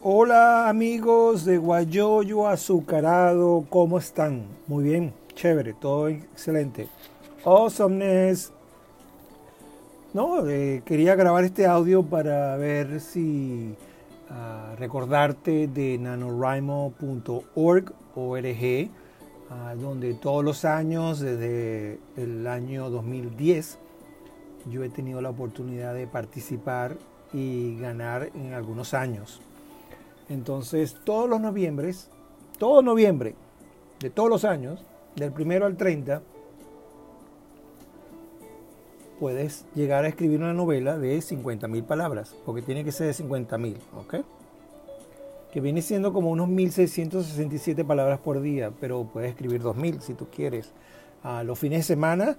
Hola amigos de Guayoyo Azucarado, ¿cómo están? Muy bien, chévere, todo excelente. Awesomeness. No, eh, quería grabar este audio para ver si uh, recordarte de nanorimo.org, ORG, uh, donde todos los años, desde el año 2010, yo he tenido la oportunidad de participar y ganar en algunos años. Entonces, todos los noviembres, todo noviembre, de todos los años, del primero al 30, puedes llegar a escribir una novela de 50.000 palabras, porque tiene que ser de 50.000, ¿ok? Que viene siendo como unos 1.667 palabras por día, pero puedes escribir 2.000 si tú quieres. A los fines de semana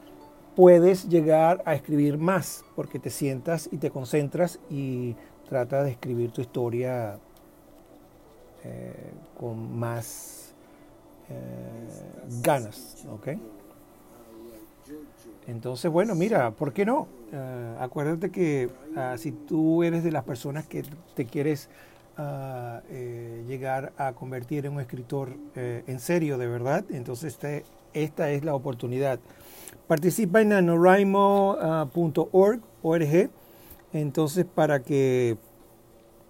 puedes llegar a escribir más, porque te sientas y te concentras y tratas de escribir tu historia eh, con más eh, ganas, ¿ok? Entonces, bueno, mira, ¿por qué no? Uh, acuérdate que uh, si tú eres de las personas que te quieres eh, llegar a convertir en un escritor en serio, de verdad, entonces esta es la oportunidad. Participa en nanoraimo.org, org, entonces para que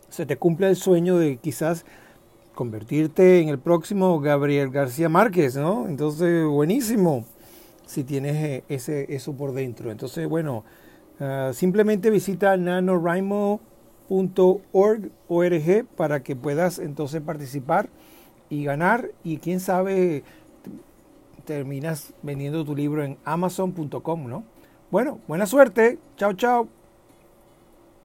se te cumpla el sueño de quizás convertirte en el próximo Gabriel García Márquez, ¿no? Entonces, buenísimo si tienes ese, eso por dentro. Entonces, bueno, uh, simplemente visita nanorimo.org org, para que puedas entonces participar y ganar y quién sabe terminas vendiendo tu libro en amazon.com, ¿no? Bueno, buena suerte. Chao, chao.